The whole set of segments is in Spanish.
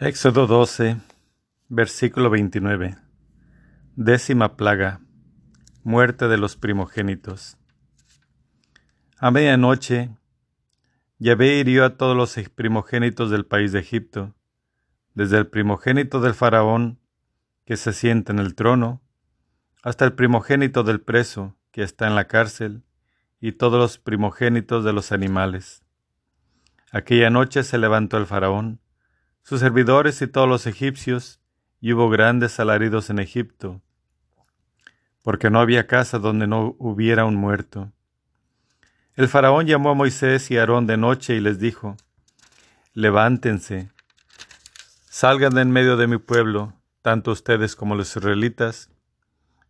Éxodo 12, versículo 29. Décima plaga. Muerte de los primogénitos. A medianoche, Yahvé hirió a todos los primogénitos del país de Egipto, desde el primogénito del faraón, que se sienta en el trono, hasta el primogénito del preso, que está en la cárcel, y todos los primogénitos de los animales. Aquella noche se levantó el faraón, sus servidores y todos los egipcios, y hubo grandes alaridos en Egipto, porque no había casa donde no hubiera un muerto. El faraón llamó a Moisés y a Aarón de noche y les dijo, Levántense, salgan de en medio de mi pueblo, tanto ustedes como los israelitas,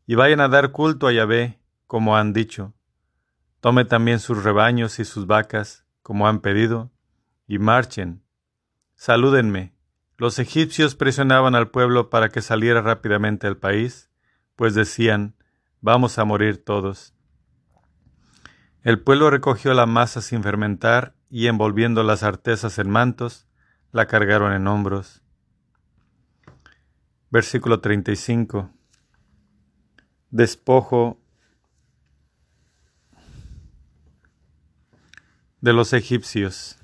y vayan a dar culto a Yahvé, como han dicho. Tome también sus rebaños y sus vacas, como han pedido, y marchen Salúdenme. Los egipcios presionaban al pueblo para que saliera rápidamente del país, pues decían, vamos a morir todos. El pueblo recogió la masa sin fermentar y envolviendo las artesas en mantos, la cargaron en hombros. Versículo 35. Despojo de los egipcios.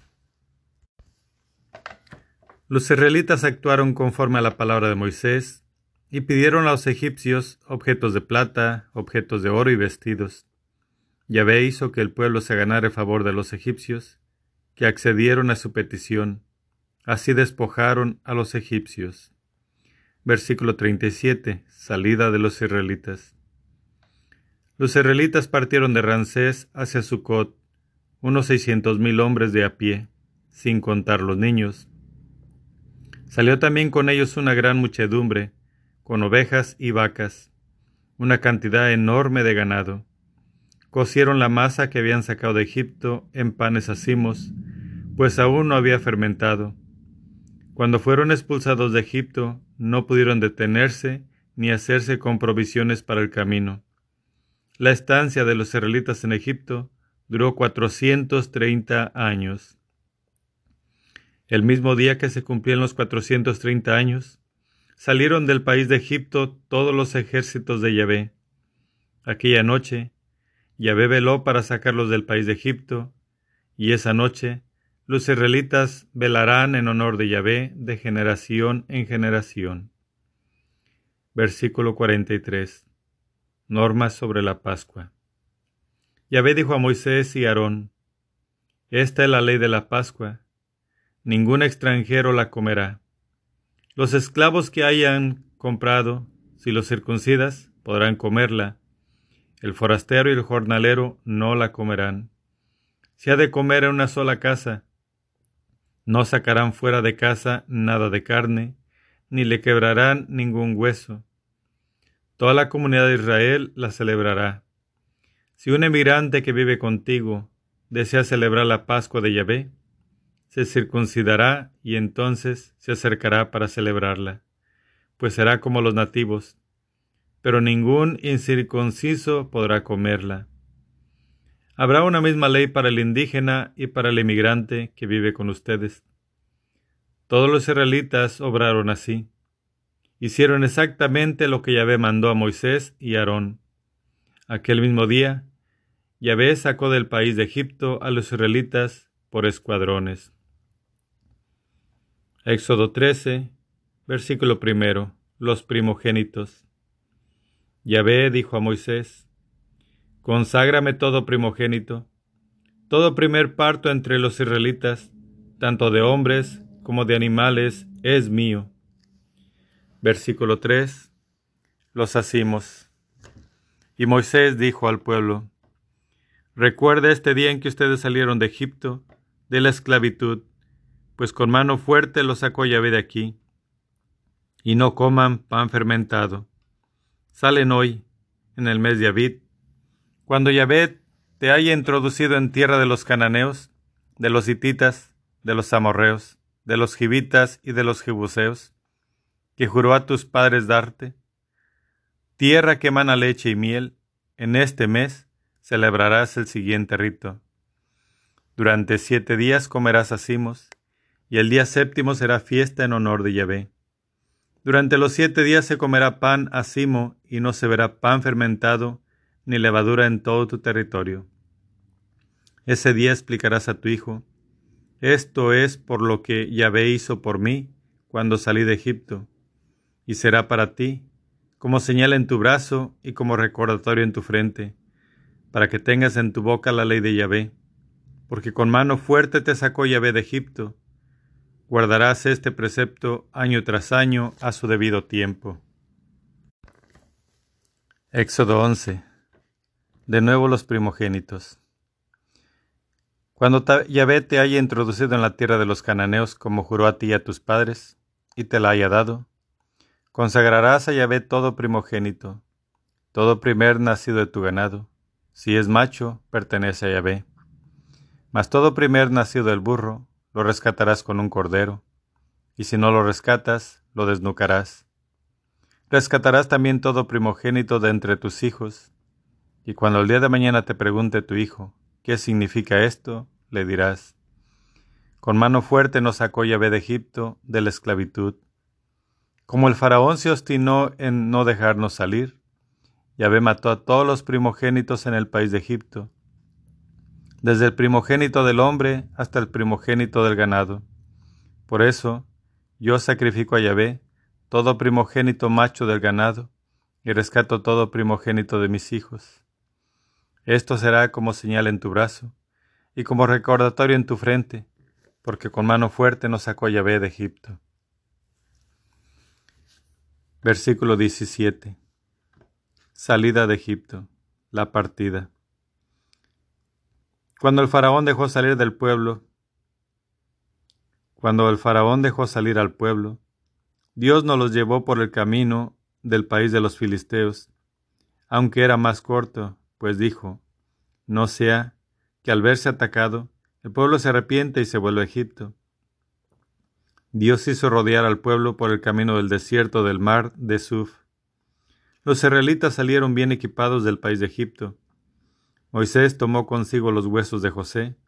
Los israelitas actuaron conforme a la palabra de Moisés y pidieron a los egipcios objetos de plata, objetos de oro y vestidos. Yahvé hizo que el pueblo se ganara el favor de los egipcios, que accedieron a su petición. Así despojaron a los egipcios. Versículo 37. Salida de los israelitas. Los israelitas partieron de Rancés hacia Sucot, unos seiscientos mil hombres de a pie, sin contar los niños Salió también con ellos una gran muchedumbre, con ovejas y vacas, una cantidad enorme de ganado. Cocieron la masa que habían sacado de Egipto en panes acimos, pues aún no había fermentado. Cuando fueron expulsados de Egipto, no pudieron detenerse ni hacerse con provisiones para el camino. La estancia de los israelitas en Egipto duró cuatrocientos treinta años. El mismo día que se cumplían los 430 años, salieron del país de Egipto todos los ejércitos de Yahvé. Aquella noche, Yahvé veló para sacarlos del país de Egipto, y esa noche los israelitas velarán en honor de Yahvé de generación en generación. Versículo 43. Normas sobre la Pascua. Yahvé dijo a Moisés y Aarón, Esta es la ley de la Pascua ningún extranjero la comerá. Los esclavos que hayan comprado, si los circuncidas, podrán comerla. El forastero y el jornalero no la comerán. Si ha de comer en una sola casa, no sacarán fuera de casa nada de carne, ni le quebrarán ningún hueso. Toda la comunidad de Israel la celebrará. Si un emigrante que vive contigo desea celebrar la Pascua de Yahvé, se circuncidará y entonces se acercará para celebrarla, pues será como los nativos, pero ningún incircunciso podrá comerla. Habrá una misma ley para el indígena y para el emigrante que vive con ustedes. Todos los israelitas obraron así. Hicieron exactamente lo que Yahvé mandó a Moisés y Aarón. Aquel mismo día, Yahvé sacó del país de Egipto a los israelitas por escuadrones. Éxodo 13, versículo primero, los primogénitos. Yahvé dijo a Moisés, Conságrame todo primogénito, todo primer parto entre los israelitas, tanto de hombres como de animales, es mío. Versículo 3. Los hacimos. Y Moisés dijo al pueblo, Recuerda este día en que ustedes salieron de Egipto, de la esclavitud, pues con mano fuerte lo sacó Yahvé de aquí. Y no coman pan fermentado. Salen hoy, en el mes de Abid, cuando Yahvé te haya introducido en tierra de los cananeos, de los hititas, de los amorreos, de los gibitas y de los jebuseos, que juró a tus padres darte, tierra que emana leche y miel, en este mes celebrarás el siguiente rito. Durante siete días comerás acimos, y el día séptimo será fiesta en honor de Yahvé. Durante los siete días se comerá pan acimo y no se verá pan fermentado ni levadura en todo tu territorio. Ese día explicarás a tu hijo, esto es por lo que Yahvé hizo por mí cuando salí de Egipto, y será para ti como señal en tu brazo y como recordatorio en tu frente, para que tengas en tu boca la ley de Yahvé, porque con mano fuerte te sacó Yahvé de Egipto. Guardarás este precepto año tras año a su debido tiempo. Éxodo 11. De nuevo los primogénitos. Cuando Yahvé te haya introducido en la tierra de los cananeos, como juró a ti y a tus padres, y te la haya dado, consagrarás a Yahvé todo primogénito, todo primer nacido de tu ganado. Si es macho, pertenece a Yahvé. Mas todo primer nacido del burro, lo rescatarás con un cordero, y si no lo rescatas, lo desnucarás. Rescatarás también todo primogénito de entre tus hijos, y cuando el día de mañana te pregunte tu hijo, ¿Qué significa esto? Le dirás. Con mano fuerte nos sacó Yahvé de Egipto, de la esclavitud. Como el faraón se obstinó en no dejarnos salir, Yahvé mató a todos los primogénitos en el país de Egipto, desde el primogénito del hombre hasta el primogénito del ganado. Por eso, yo sacrifico a Yahvé todo primogénito macho del ganado, y rescato todo primogénito de mis hijos. Esto será como señal en tu brazo y como recordatorio en tu frente, porque con mano fuerte nos sacó Yahvé de Egipto. Versículo 17. Salida de Egipto. La partida. Cuando el faraón dejó salir del pueblo, cuando el faraón dejó salir al pueblo, Dios nos los llevó por el camino del país de los filisteos, aunque era más corto pues dijo, no sea que al verse atacado, el pueblo se arrepiente y se vuelve a Egipto. Dios hizo rodear al pueblo por el camino del desierto del mar de Suf. Los israelitas salieron bien equipados del país de Egipto. Moisés tomó consigo los huesos de José,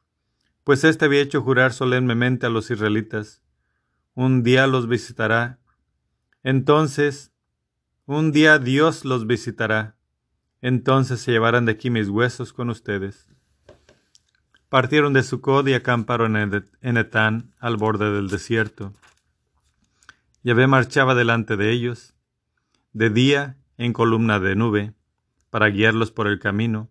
pues éste había hecho jurar solemnemente a los israelitas, un día los visitará. Entonces, un día Dios los visitará entonces se llevarán de aquí mis huesos con ustedes. Partieron de Sucod y acamparon en Etán, al borde del desierto. Yahvé marchaba delante de ellos, de día en columna de nube, para guiarlos por el camino,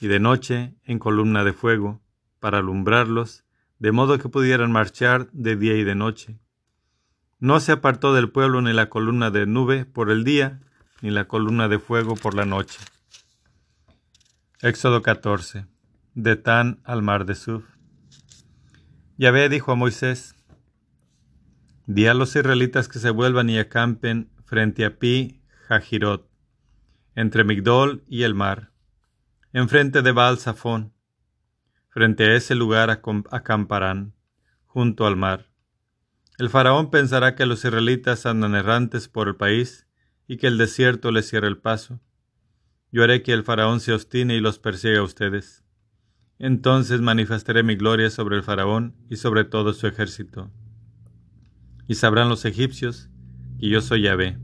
y de noche en columna de fuego, para alumbrarlos, de modo que pudieran marchar de día y de noche. No se apartó del pueblo ni la columna de nube por el día, ni la columna de fuego por la noche. Éxodo 14. De Tan al mar de Suf. Yahvé dijo a Moisés, Di a los israelitas que se vuelvan y acampen frente a Pi Jajirot, entre Migdol y el mar, enfrente de Baal Safón. Frente a ese lugar acamparán, junto al mar. El faraón pensará que los israelitas andan errantes por el país y que el desierto les cierra el paso. Yo haré que el faraón se obstine y los persiga a ustedes. Entonces manifestaré mi gloria sobre el faraón y sobre todo su ejército. Y sabrán los egipcios que yo soy Yahvé.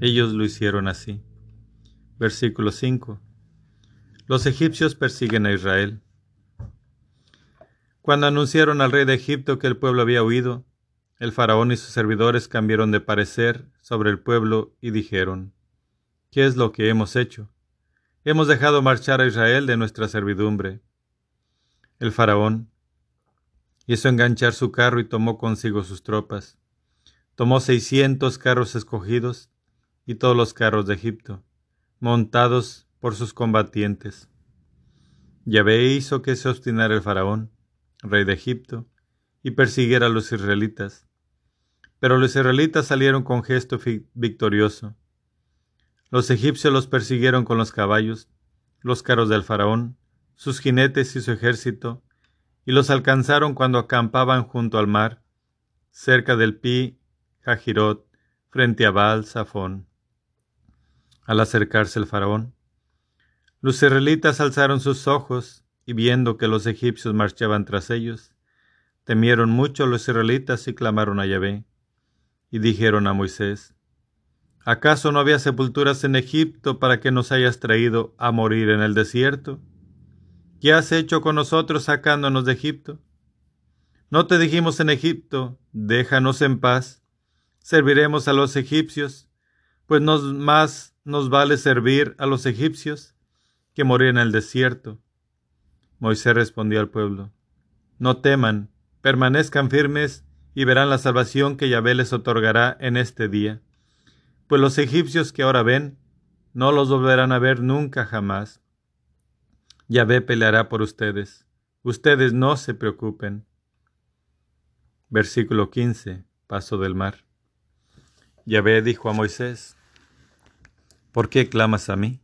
Ellos lo hicieron así. Versículo 5. Los egipcios persiguen a Israel. Cuando anunciaron al rey de Egipto que el pueblo había huido, el faraón y sus servidores cambiaron de parecer sobre el pueblo y dijeron, ¿Qué es lo que hemos hecho? Hemos dejado marchar a Israel de nuestra servidumbre. El faraón hizo enganchar su carro y tomó consigo sus tropas. Tomó seiscientos carros escogidos y todos los carros de Egipto, montados por sus combatientes. Yahvé hizo que se obstinara el faraón, rey de Egipto, y persiguiera a los israelitas. Pero los israelitas salieron con gesto victorioso. Los egipcios los persiguieron con los caballos, los carros del faraón, sus jinetes y su ejército, y los alcanzaron cuando acampaban junto al mar, cerca del Pi Jajirot, frente a Baal Safón. Al acercarse el faraón, los israelitas alzaron sus ojos y viendo que los egipcios marchaban tras ellos, Temieron mucho los israelitas y clamaron a Yahvé. Y dijeron a Moisés, ¿acaso no había sepulturas en Egipto para que nos hayas traído a morir en el desierto? ¿Qué has hecho con nosotros sacándonos de Egipto? ¿No te dijimos en Egipto, déjanos en paz, serviremos a los egipcios, pues nos, más nos vale servir a los egipcios que morir en el desierto? Moisés respondió al pueblo, No teman, permanezcan firmes y verán la salvación que Yahvé les otorgará en este día. Pues los egipcios que ahora ven, no los volverán a ver nunca jamás. Yahvé peleará por ustedes. Ustedes no se preocupen. Versículo 15. Paso del mar. Yahvé dijo a Moisés, ¿por qué clamas a mí?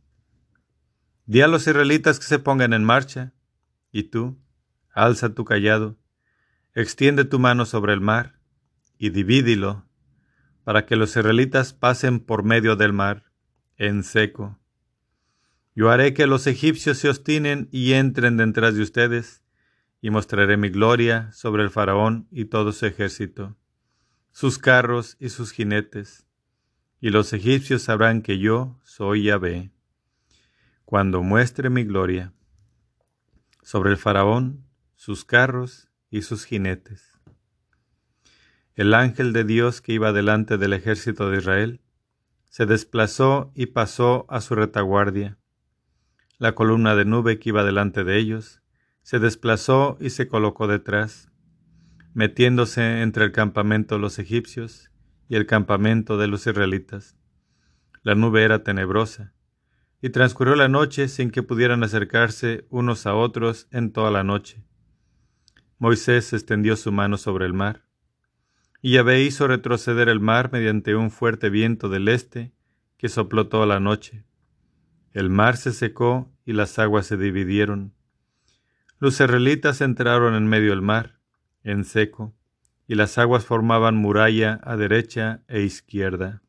Di a los israelitas que se pongan en marcha, y tú, alza tu callado extiende tu mano sobre el mar y divídilo, para que los israelitas pasen por medio del mar, en seco. Yo haré que los egipcios se obstinen y entren detrás de ustedes, y mostraré mi gloria sobre el faraón y todo su ejército, sus carros y sus jinetes, y los egipcios sabrán que yo soy Yahvé, cuando muestre mi gloria sobre el faraón, sus carros y sus jinetes. El ángel de Dios que iba delante del ejército de Israel se desplazó y pasó a su retaguardia. La columna de nube que iba delante de ellos se desplazó y se colocó detrás, metiéndose entre el campamento de los egipcios y el campamento de los israelitas. La nube era tenebrosa, y transcurrió la noche sin que pudieran acercarse unos a otros en toda la noche. Moisés extendió su mano sobre el mar, y Yahvé hizo retroceder el mar mediante un fuerte viento del este que sopló toda la noche. El mar se secó y las aguas se dividieron. Los israelitas entraron en medio del mar, en seco, y las aguas formaban muralla a derecha e izquierda.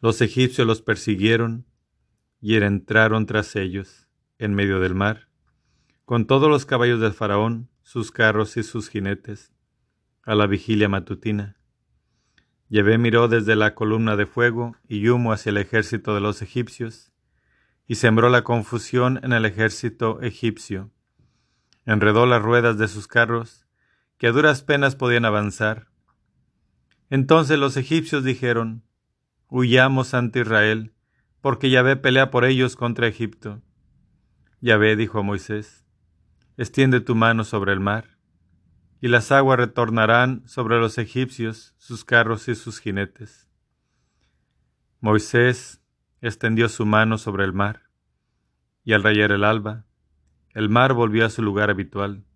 Los egipcios los persiguieron y entraron tras ellos, en medio del mar, con todos los caballos del faraón, sus carros y sus jinetes, a la vigilia matutina. Llevé miró desde la columna de fuego y humo hacia el ejército de los egipcios, y sembró la confusión en el ejército egipcio. Enredó las ruedas de sus carros, que a duras penas podían avanzar. Entonces los egipcios dijeron, Huyamos ante Israel, porque Yahvé pelea por ellos contra Egipto. Yahvé dijo a Moisés, extiende tu mano sobre el mar, y las aguas retornarán sobre los egipcios, sus carros y sus jinetes. Moisés extendió su mano sobre el mar, y al rayar el alba, el mar volvió a su lugar habitual,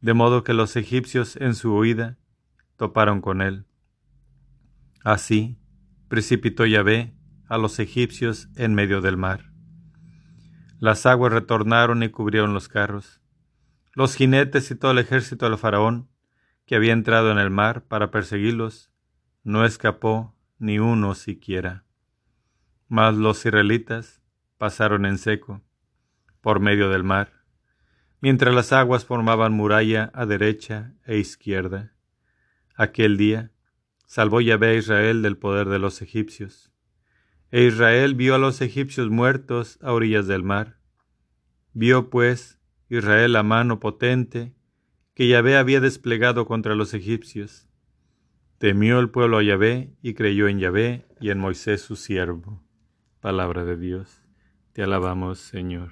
de modo que los egipcios en su huida toparon con él. Así precipitó Yahvé a los egipcios en medio del mar. Las aguas retornaron y cubrieron los carros, los jinetes y todo el ejército del faraón, que había entrado en el mar para perseguirlos, no escapó ni uno siquiera. Mas los israelitas pasaron en seco, por medio del mar, mientras las aguas formaban muralla a derecha e izquierda. Aquel día salvó Yahvé a Israel del poder de los egipcios. E Israel vio a los egipcios muertos a orillas del mar. Vio pues Israel la mano potente que Yahvé había desplegado contra los egipcios. Temió el pueblo a Yahvé y creyó en Yahvé y en Moisés su siervo. Palabra de Dios. Te alabamos, Señor.